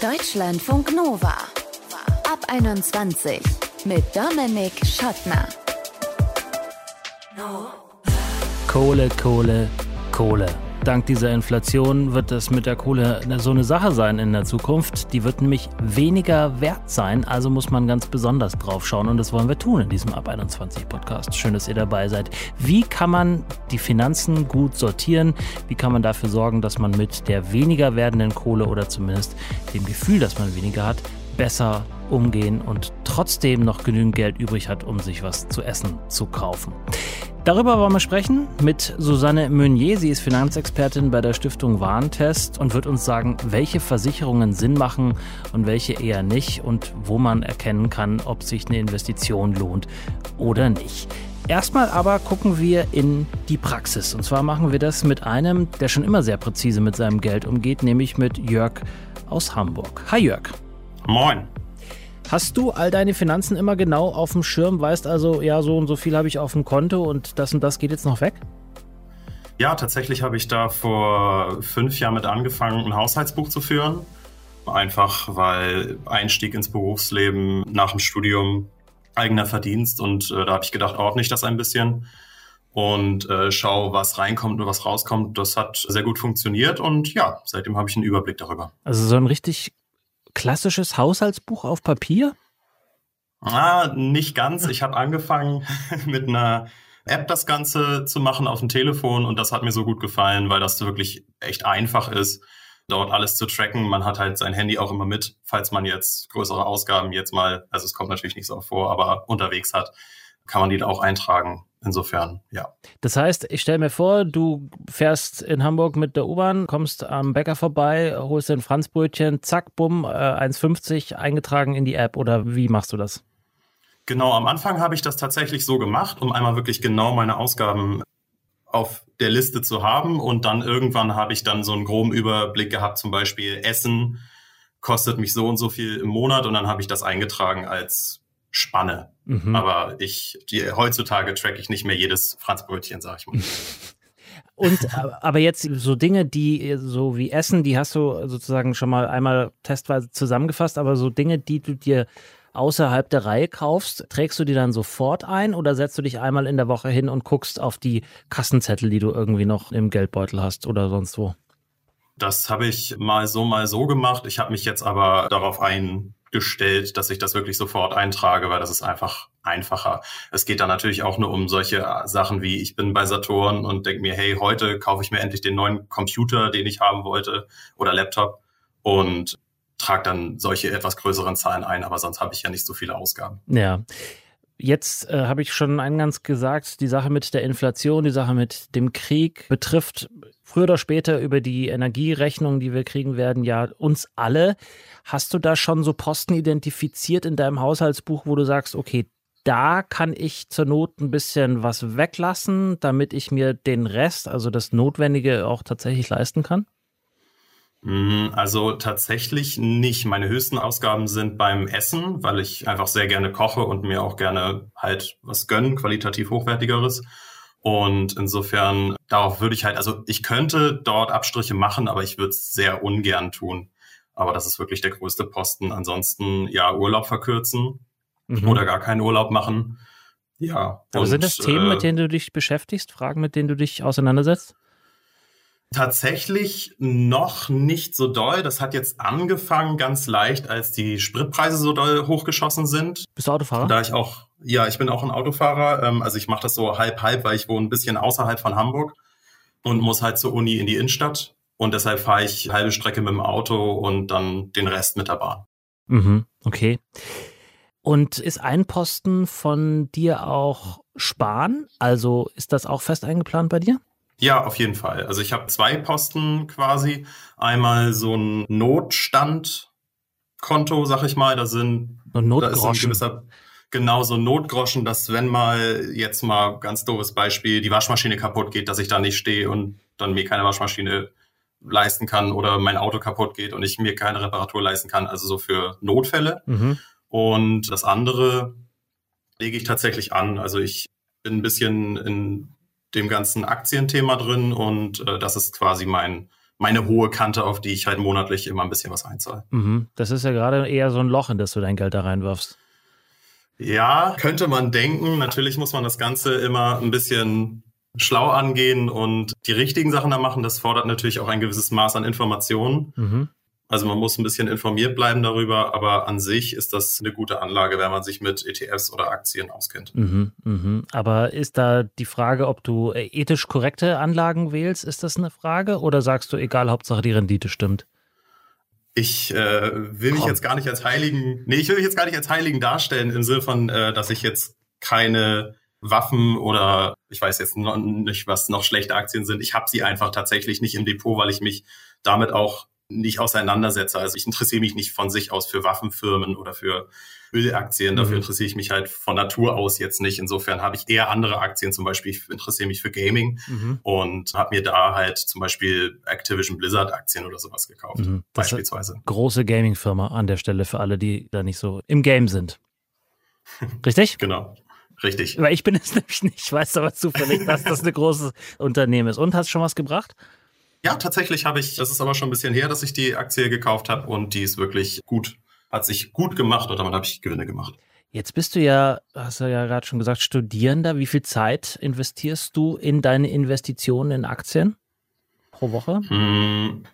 Deutschlandfunk Nova. Ab 21 mit Dominik Schottner. Kohle, Kohle, Kohle. Dank dieser Inflation wird es mit der Kohle so eine Sache sein in der Zukunft. Die wird nämlich weniger wert sein, also muss man ganz besonders drauf schauen und das wollen wir tun in diesem Ab 21 Podcast. Schön, dass ihr dabei seid. Wie kann man die Finanzen gut sortieren? Wie kann man dafür sorgen, dass man mit der weniger werdenden Kohle oder zumindest dem Gefühl, dass man weniger hat, besser umgehen und trotzdem noch genügend Geld übrig hat, um sich was zu essen zu kaufen. Darüber wollen wir sprechen mit Susanne Meunier. Sie ist Finanzexpertin bei der Stiftung Warentest und wird uns sagen, welche Versicherungen Sinn machen und welche eher nicht und wo man erkennen kann, ob sich eine Investition lohnt oder nicht. Erstmal aber gucken wir in die Praxis. Und zwar machen wir das mit einem, der schon immer sehr präzise mit seinem Geld umgeht, nämlich mit Jörg aus Hamburg. Hi Jörg. Moin. Hast du all deine Finanzen immer genau auf dem Schirm, weißt also, ja, so und so viel habe ich auf dem Konto und das und das geht jetzt noch weg? Ja, tatsächlich habe ich da vor fünf Jahren mit angefangen, ein Haushaltsbuch zu führen. Einfach weil Einstieg ins Berufsleben nach dem Studium eigener Verdienst und äh, da habe ich gedacht, ordne ich das ein bisschen und äh, schau, was reinkommt und was rauskommt. Das hat sehr gut funktioniert und ja, seitdem habe ich einen Überblick darüber. Also so ein richtig klassisches Haushaltsbuch auf Papier? Ah, nicht ganz. Ich habe angefangen mit einer App das Ganze zu machen auf dem Telefon und das hat mir so gut gefallen, weil das wirklich echt einfach ist, dort alles zu tracken. Man hat halt sein Handy auch immer mit, falls man jetzt größere Ausgaben jetzt mal, also es kommt natürlich nicht so vor, aber unterwegs hat, kann man die da auch eintragen. Insofern, ja. Das heißt, ich stelle mir vor, du fährst in Hamburg mit der U-Bahn, kommst am Bäcker vorbei, holst ein Franzbrötchen, zack, bumm, äh, 1,50 eingetragen in die App oder wie machst du das? Genau, am Anfang habe ich das tatsächlich so gemacht, um einmal wirklich genau meine Ausgaben auf der Liste zu haben und dann irgendwann habe ich dann so einen groben Überblick gehabt, zum Beispiel Essen kostet mich so und so viel im Monat und dann habe ich das eingetragen als Spanne. Mhm. Aber ich, die, heutzutage track ich nicht mehr jedes Franzbrötchen, sag ich mal. Und aber jetzt so Dinge, die so wie Essen, die hast du sozusagen schon mal einmal testweise zusammengefasst, aber so Dinge, die du dir außerhalb der Reihe kaufst, trägst du die dann sofort ein oder setzt du dich einmal in der Woche hin und guckst auf die Kassenzettel, die du irgendwie noch im Geldbeutel hast oder sonst wo? Das habe ich mal so, mal so gemacht. Ich habe mich jetzt aber darauf ein gestellt, dass ich das wirklich sofort eintrage, weil das ist einfach einfacher. Es geht dann natürlich auch nur um solche Sachen wie, ich bin bei Saturn und denke mir, hey, heute kaufe ich mir endlich den neuen Computer, den ich haben wollte oder Laptop und trage dann solche etwas größeren Zahlen ein, aber sonst habe ich ja nicht so viele Ausgaben. Ja. Jetzt äh, habe ich schon eingangs gesagt, die Sache mit der Inflation, die Sache mit dem Krieg betrifft früher oder später über die Energierechnung, die wir kriegen werden, ja uns alle. Hast du da schon so Posten identifiziert in deinem Haushaltsbuch, wo du sagst, okay, da kann ich zur Not ein bisschen was weglassen, damit ich mir den Rest, also das Notwendige, auch tatsächlich leisten kann? Mhm, also tatsächlich nicht. Meine höchsten Ausgaben sind beim Essen, weil ich einfach sehr gerne koche und mir auch gerne halt was gönnen, qualitativ hochwertigeres. Und insofern, darauf würde ich halt, also ich könnte dort Abstriche machen, aber ich würde es sehr ungern tun. Aber das ist wirklich der größte Posten. Ansonsten, ja, Urlaub verkürzen mhm. oder gar keinen Urlaub machen. Ja. Aber und, sind das Themen, äh, mit denen du dich beschäftigst, Fragen, mit denen du dich auseinandersetzt? Tatsächlich noch nicht so doll. Das hat jetzt angefangen ganz leicht, als die Spritpreise so doll hochgeschossen sind. Bist du Autofahrer? Da ich auch, ja, ich bin auch ein Autofahrer. Ähm, also ich mache das so halb halb, weil ich wohne ein bisschen außerhalb von Hamburg und muss halt zur Uni in die Innenstadt. Und deshalb fahre ich halbe Strecke mit dem Auto und dann den Rest mit der Bahn. Mhm, okay. Und ist ein Posten von dir auch Sparen? Also ist das auch fest eingeplant bei dir? Ja, auf jeden Fall. Also ich habe zwei Posten quasi. Einmal so ein Notstandkonto, sag ich mal. Da sind, da ist ein gewisser, genau so ein Notgroschen, dass wenn mal jetzt mal ganz doofes Beispiel die Waschmaschine kaputt geht, dass ich da nicht stehe und dann mir keine Waschmaschine leisten kann oder mein Auto kaputt geht und ich mir keine Reparatur leisten kann. Also so für Notfälle. Mhm. Und das andere lege ich tatsächlich an. Also ich bin ein bisschen in dem ganzen Aktienthema drin und äh, das ist quasi mein meine hohe Kante, auf die ich halt monatlich immer ein bisschen was einzahle. Mhm. Das ist ja gerade eher so ein Loch, in das du dein Geld da reinwirfst. Ja, könnte man denken. Natürlich muss man das Ganze immer ein bisschen schlau angehen und die richtigen Sachen da machen. Das fordert natürlich auch ein gewisses Maß an Informationen. Mhm. Also man muss ein bisschen informiert bleiben darüber, aber an sich ist das eine gute Anlage, wenn man sich mit ETFs oder Aktien auskennt. Mhm, mh. Aber ist da die Frage, ob du äh, ethisch korrekte Anlagen wählst, ist das eine Frage? Oder sagst du, egal, Hauptsache die Rendite stimmt? Ich äh, will mich jetzt gar nicht als Heiligen, nee, ich will mich jetzt gar nicht als Heiligen darstellen, im Sinne von, äh, dass ich jetzt keine Waffen oder ich weiß jetzt noch nicht, was noch schlechte Aktien sind. Ich habe sie einfach tatsächlich nicht im Depot, weil ich mich damit auch nicht auseinandersetze. Also ich interessiere mich nicht von sich aus für Waffenfirmen oder für Ölaktien. Mhm. Dafür interessiere ich mich halt von Natur aus jetzt nicht. Insofern habe ich eher andere Aktien. Zum Beispiel ich interessiere mich für Gaming mhm. und habe mir da halt zum Beispiel Activision Blizzard Aktien oder sowas gekauft. Mhm. Beispielsweise. Große Gaming-Firma an der Stelle für alle, die da nicht so im Game sind. Richtig? genau. Richtig. Weil ich bin es nämlich nicht. Ich weiß aber zufällig, dass das ein großes Unternehmen ist. Und hast du schon was gebracht? Ja, tatsächlich habe ich, das ist aber schon ein bisschen her, dass ich die Aktie gekauft habe und die ist wirklich gut, hat sich gut gemacht und damit habe ich Gewinne gemacht. Jetzt bist du ja, hast du ja gerade schon gesagt, Studierender. Wie viel Zeit investierst du in deine Investitionen in Aktien pro Woche? Hm,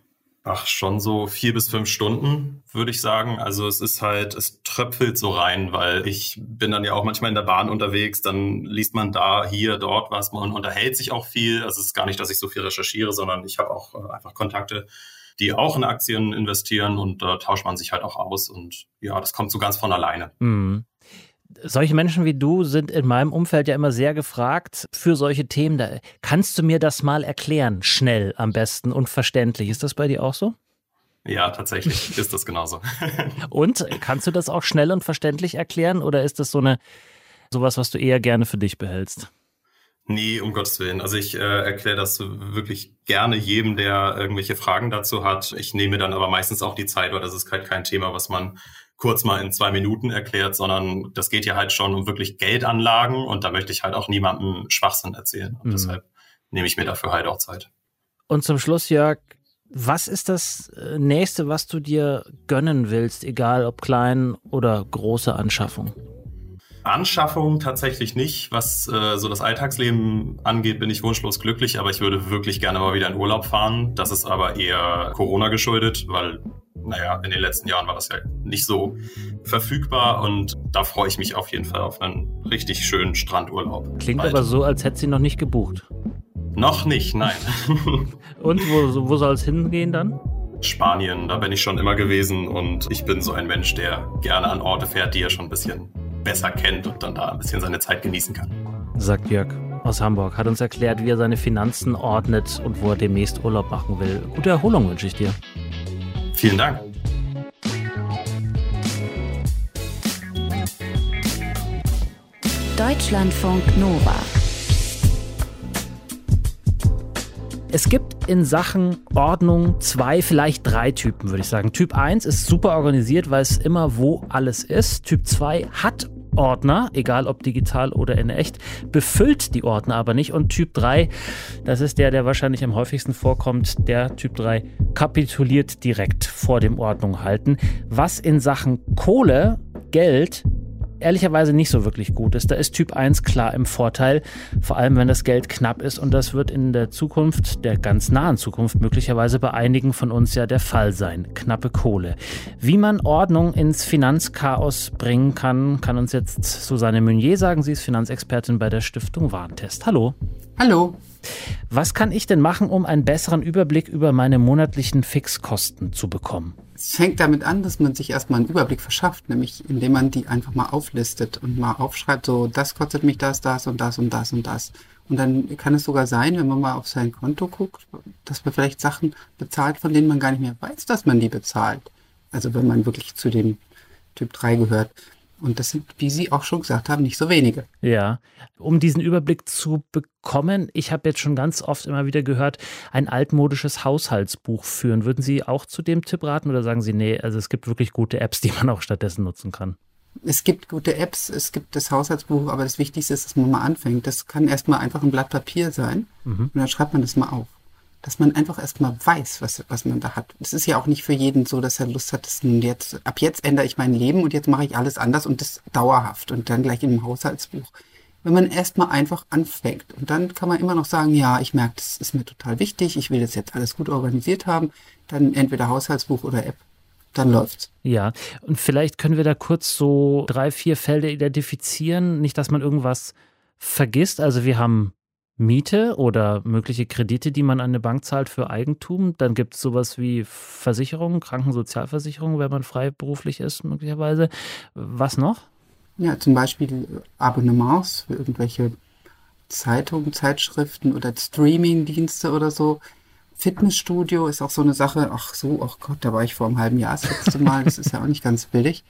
Ach, schon so vier bis fünf Stunden, würde ich sagen. Also es ist halt, es tröpfelt so rein, weil ich bin dann ja auch manchmal in der Bahn unterwegs, dann liest man da, hier, dort was, man unterhält sich auch viel. Also es ist gar nicht, dass ich so viel recherchiere, sondern ich habe auch äh, einfach Kontakte, die auch in Aktien investieren und da tauscht man sich halt auch aus und ja, das kommt so ganz von alleine. Mhm solche Menschen wie du sind in meinem Umfeld ja immer sehr gefragt für solche Themen. Da, kannst du mir das mal erklären, schnell am besten und verständlich? Ist das bei dir auch so? Ja, tatsächlich ist das genauso. und kannst du das auch schnell und verständlich erklären oder ist das so eine sowas, was du eher gerne für dich behältst? Nee, um Gottes Willen. Also ich äh, erkläre das wirklich gerne jedem, der irgendwelche Fragen dazu hat. Ich nehme dann aber meistens auch die Zeit, weil das ist halt kein Thema, was man kurz mal in zwei Minuten erklärt, sondern das geht ja halt schon um wirklich Geldanlagen und da möchte ich halt auch niemandem Schwachsinn erzählen. Und mhm. deshalb nehme ich mir dafür halt auch Zeit. Und zum Schluss, Jörg, was ist das äh, nächste, was du dir gönnen willst, egal ob klein oder große Anschaffung? Anschaffung tatsächlich nicht. Was äh, so das Alltagsleben angeht, bin ich wunschlos glücklich, aber ich würde wirklich gerne mal wieder in Urlaub fahren. Das ist aber eher Corona geschuldet, weil, naja, in den letzten Jahren war das ja nicht so verfügbar und da freue ich mich auf jeden Fall auf einen richtig schönen Strandurlaub. Klingt bald. aber so, als hätte sie noch nicht gebucht. Noch nicht, nein. und wo, wo soll es hingehen dann? Spanien, da bin ich schon immer gewesen und ich bin so ein Mensch, der gerne an Orte fährt, die er schon ein bisschen besser kennt und dann da ein bisschen seine Zeit genießen kann. Sagt Jörg aus Hamburg, hat uns erklärt, wie er seine Finanzen ordnet und wo er demnächst Urlaub machen will. Gute Erholung wünsche ich dir. Vielen Dank. Deutschlandfunk Nova. Es gibt in Sachen Ordnung zwei, vielleicht drei Typen, würde ich sagen. Typ 1 ist super organisiert, weiß immer, wo alles ist. Typ 2 hat Ordner, egal ob digital oder in echt, befüllt die Ordner aber nicht. Und Typ 3, das ist der, der wahrscheinlich am häufigsten vorkommt, der Typ 3 kapituliert direkt vor dem Ordnung halten. Was in Sachen Kohle, Geld ehrlicherweise nicht so wirklich gut ist. Da ist Typ 1 klar im Vorteil, vor allem wenn das Geld knapp ist und das wird in der Zukunft, der ganz nahen Zukunft möglicherweise bei einigen von uns ja der Fall sein. Knappe Kohle. Wie man Ordnung ins Finanzchaos bringen kann, kann uns jetzt Susanne Meunier sagen. Sie ist Finanzexpertin bei der Stiftung Warentest. Hallo. Hallo. Was kann ich denn machen, um einen besseren Überblick über meine monatlichen Fixkosten zu bekommen? Es fängt damit an, dass man sich erstmal einen Überblick verschafft, nämlich indem man die einfach mal auflistet und mal aufschreibt, so das kostet mich das, das und das und das und das. Und dann kann es sogar sein, wenn man mal auf sein Konto guckt, dass man vielleicht Sachen bezahlt, von denen man gar nicht mehr weiß, dass man die bezahlt. Also wenn man wirklich zu dem Typ 3 gehört. Und das sind, wie Sie auch schon gesagt haben, nicht so wenige. Ja, um diesen Überblick zu bekommen, ich habe jetzt schon ganz oft immer wieder gehört, ein altmodisches Haushaltsbuch führen. Würden Sie auch zu dem Tipp raten oder sagen Sie, nee, also es gibt wirklich gute Apps, die man auch stattdessen nutzen kann? Es gibt gute Apps, es gibt das Haushaltsbuch, aber das Wichtigste ist, dass man mal anfängt. Das kann erstmal einfach ein Blatt Papier sein mhm. und dann schreibt man das mal auf. Dass man einfach erstmal weiß, was, was man da hat. Es ist ja auch nicht für jeden so, dass er Lust hat, dass jetzt, ab jetzt ändere ich mein Leben und jetzt mache ich alles anders und das dauerhaft und dann gleich in einem Haushaltsbuch. Wenn man erstmal einfach anfängt und dann kann man immer noch sagen, ja, ich merke, das ist mir total wichtig, ich will das jetzt alles gut organisiert haben, dann entweder Haushaltsbuch oder App dann läuft's. Ja, und vielleicht können wir da kurz so drei, vier Felder identifizieren. Nicht, dass man irgendwas vergisst. Also wir haben Miete oder mögliche Kredite, die man an eine Bank zahlt für Eigentum. Dann gibt es sowas wie Versicherungen, Krankensozialversicherung, wenn man freiberuflich ist, möglicherweise. Was noch? Ja, zum Beispiel Abonnements für irgendwelche Zeitungen, Zeitschriften oder Streaming-Dienste oder so. Fitnessstudio ist auch so eine Sache. Ach so, ach Gott, da war ich vor einem halben Jahr das letzte Mal. Das ist ja auch nicht ganz billig.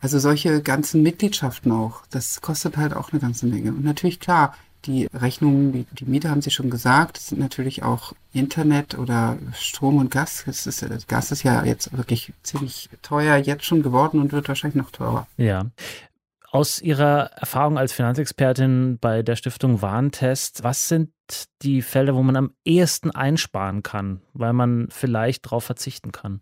Also solche ganzen Mitgliedschaften auch, das kostet halt auch eine ganze Menge. Und natürlich klar, die Rechnungen, die, die Miete haben Sie schon gesagt, das sind natürlich auch Internet oder Strom und Gas. Das ist, das Gas ist ja jetzt wirklich ziemlich teuer jetzt schon geworden und wird wahrscheinlich noch teurer. Ja. Aus Ihrer Erfahrung als Finanzexpertin bei der Stiftung Warentest, was sind die Felder, wo man am ehesten einsparen kann, weil man vielleicht darauf verzichten kann?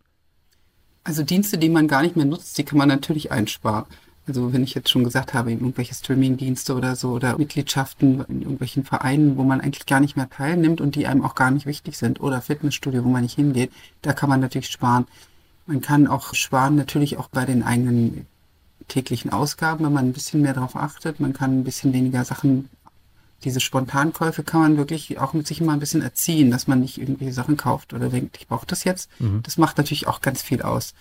Also Dienste, die man gar nicht mehr nutzt, die kann man natürlich einsparen. Also wenn ich jetzt schon gesagt habe, irgendwelche Streaming-Dienste oder so oder Mitgliedschaften in irgendwelchen Vereinen, wo man eigentlich gar nicht mehr teilnimmt und die einem auch gar nicht wichtig sind oder Fitnessstudio, wo man nicht hingeht, da kann man natürlich sparen. Man kann auch sparen natürlich auch bei den eigenen täglichen Ausgaben, wenn man ein bisschen mehr darauf achtet. Man kann ein bisschen weniger Sachen diese Spontankäufe kann man wirklich auch mit sich immer ein bisschen erziehen, dass man nicht irgendwelche Sachen kauft oder denkt, ich brauche das jetzt. Mhm. Das macht natürlich auch ganz viel aus.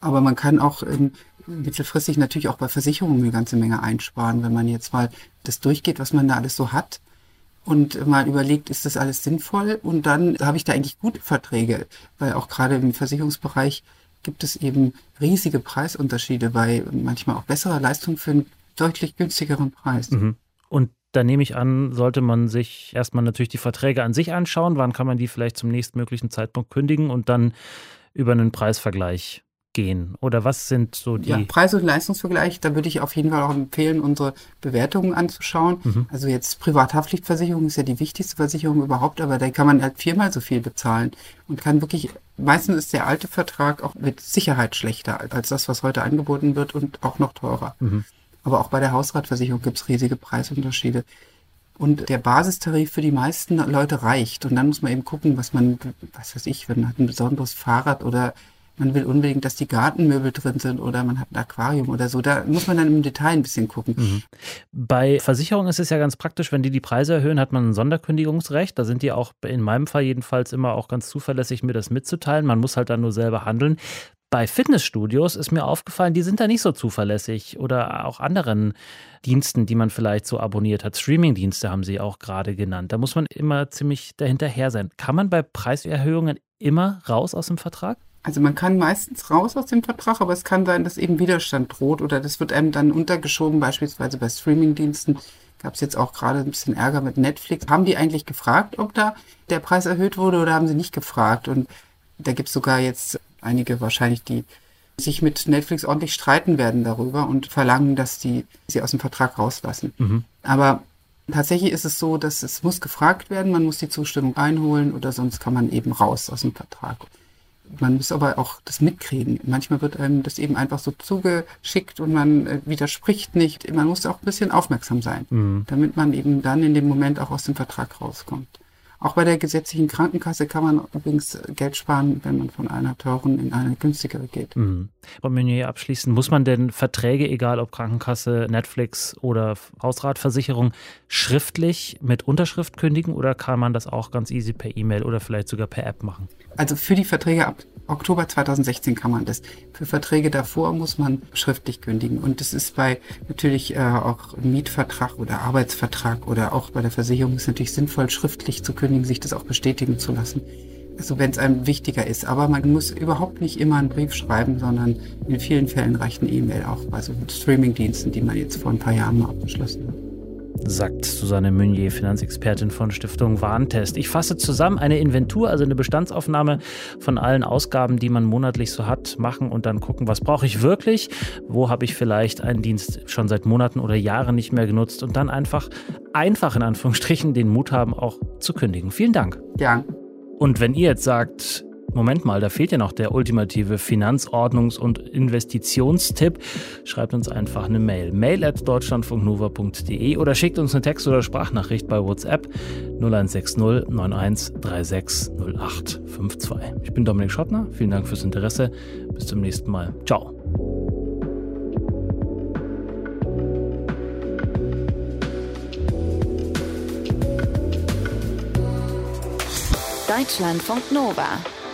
Aber man kann auch ähm, mittelfristig natürlich auch bei Versicherungen eine ganze Menge einsparen, wenn man jetzt mal das durchgeht, was man da alles so hat und mal überlegt, ist das alles sinnvoll? Und dann habe ich da eigentlich gute Verträge, weil auch gerade im Versicherungsbereich gibt es eben riesige Preisunterschiede bei manchmal auch besserer Leistung für einen deutlich günstigeren Preis. Mhm. Und da nehme ich an, sollte man sich erstmal natürlich die Verträge an sich anschauen. Wann kann man die vielleicht zum nächstmöglichen Zeitpunkt kündigen und dann über einen Preisvergleich gehen? Oder was sind so die. Ja, Preis- und Leistungsvergleich, da würde ich auf jeden Fall auch empfehlen, unsere Bewertungen anzuschauen. Mhm. Also jetzt Privathaftpflichtversicherung ist ja die wichtigste Versicherung überhaupt, aber da kann man halt viermal so viel bezahlen und kann wirklich, meistens ist der alte Vertrag auch mit Sicherheit schlechter als das, was heute angeboten wird und auch noch teurer. Mhm. Aber auch bei der Hausratversicherung gibt es riesige Preisunterschiede. Und der Basistarif für die meisten Leute reicht. Und dann muss man eben gucken, was man, was weiß ich, wenn man hat ein besonderes Fahrrad oder man will unbedingt, dass die Gartenmöbel drin sind oder man hat ein Aquarium oder so. Da muss man dann im Detail ein bisschen gucken. Mhm. Bei Versicherungen ist es ja ganz praktisch, wenn die die Preise erhöhen, hat man ein Sonderkündigungsrecht. Da sind die auch in meinem Fall jedenfalls immer auch ganz zuverlässig, mir das mitzuteilen. Man muss halt dann nur selber handeln. Bei Fitnessstudios ist mir aufgefallen, die sind da nicht so zuverlässig oder auch anderen Diensten, die man vielleicht so abonniert hat. Streamingdienste haben sie auch gerade genannt. Da muss man immer ziemlich dahinterher sein. Kann man bei Preiserhöhungen immer raus aus dem Vertrag? Also man kann meistens raus aus dem Vertrag, aber es kann sein, dass eben Widerstand droht oder das wird einem dann untergeschoben, beispielsweise bei Streamingdiensten gab es jetzt auch gerade ein bisschen Ärger mit Netflix. Haben die eigentlich gefragt, ob da der Preis erhöht wurde oder haben sie nicht gefragt? Und da gibt es sogar jetzt einige wahrscheinlich, die sich mit Netflix ordentlich streiten werden darüber und verlangen, dass die sie aus dem Vertrag rauslassen. Mhm. Aber tatsächlich ist es so, dass es muss gefragt werden, man muss die Zustimmung einholen oder sonst kann man eben raus aus dem Vertrag. Man muss aber auch das mitkriegen. Manchmal wird einem das eben einfach so zugeschickt und man äh, widerspricht nicht. Man muss auch ein bisschen aufmerksam sein, mhm. damit man eben dann in dem Moment auch aus dem Vertrag rauskommt. Auch bei der gesetzlichen Krankenkasse kann man übrigens Geld sparen, wenn man von einer teuren in eine günstigere geht. Mhm. Frau Meunier, abschließend, muss man denn Verträge, egal ob Krankenkasse, Netflix oder Hausratversicherung, schriftlich mit Unterschrift kündigen oder kann man das auch ganz easy per E-Mail oder vielleicht sogar per App machen? Also für die Verträge ab Oktober 2016 kann man das. Für Verträge davor muss man schriftlich kündigen. Und das ist bei natürlich äh, auch Mietvertrag oder Arbeitsvertrag oder auch bei der Versicherung ist natürlich sinnvoll, schriftlich zu kündigen, sich das auch bestätigen zu lassen. Also wenn es einem wichtiger ist. Aber man muss überhaupt nicht immer einen Brief schreiben, sondern in vielen Fällen reicht eine E-Mail auch bei so Streamingdiensten, die man jetzt vor ein paar Jahren mal abgeschlossen hat sagt Susanne Meunier, Finanzexpertin von Stiftung Warntest. Ich fasse zusammen eine Inventur, also eine Bestandsaufnahme von allen Ausgaben, die man monatlich so hat, machen und dann gucken, was brauche ich wirklich, wo habe ich vielleicht einen Dienst schon seit Monaten oder Jahren nicht mehr genutzt und dann einfach, einfach in Anführungsstrichen, den Mut haben, auch zu kündigen. Vielen Dank. Ja. Und wenn ihr jetzt sagt, Moment mal, da fehlt ja noch der ultimative Finanzordnungs- und Investitionstipp. Schreibt uns einfach eine Mail. Mail at deutschlandfunknova.de oder schickt uns eine Text- oder Sprachnachricht bei WhatsApp 0160 91 36 08 52. Ich bin Dominik Schottner. Vielen Dank fürs Interesse. Bis zum nächsten Mal. Ciao. Deutschlandfunk Nova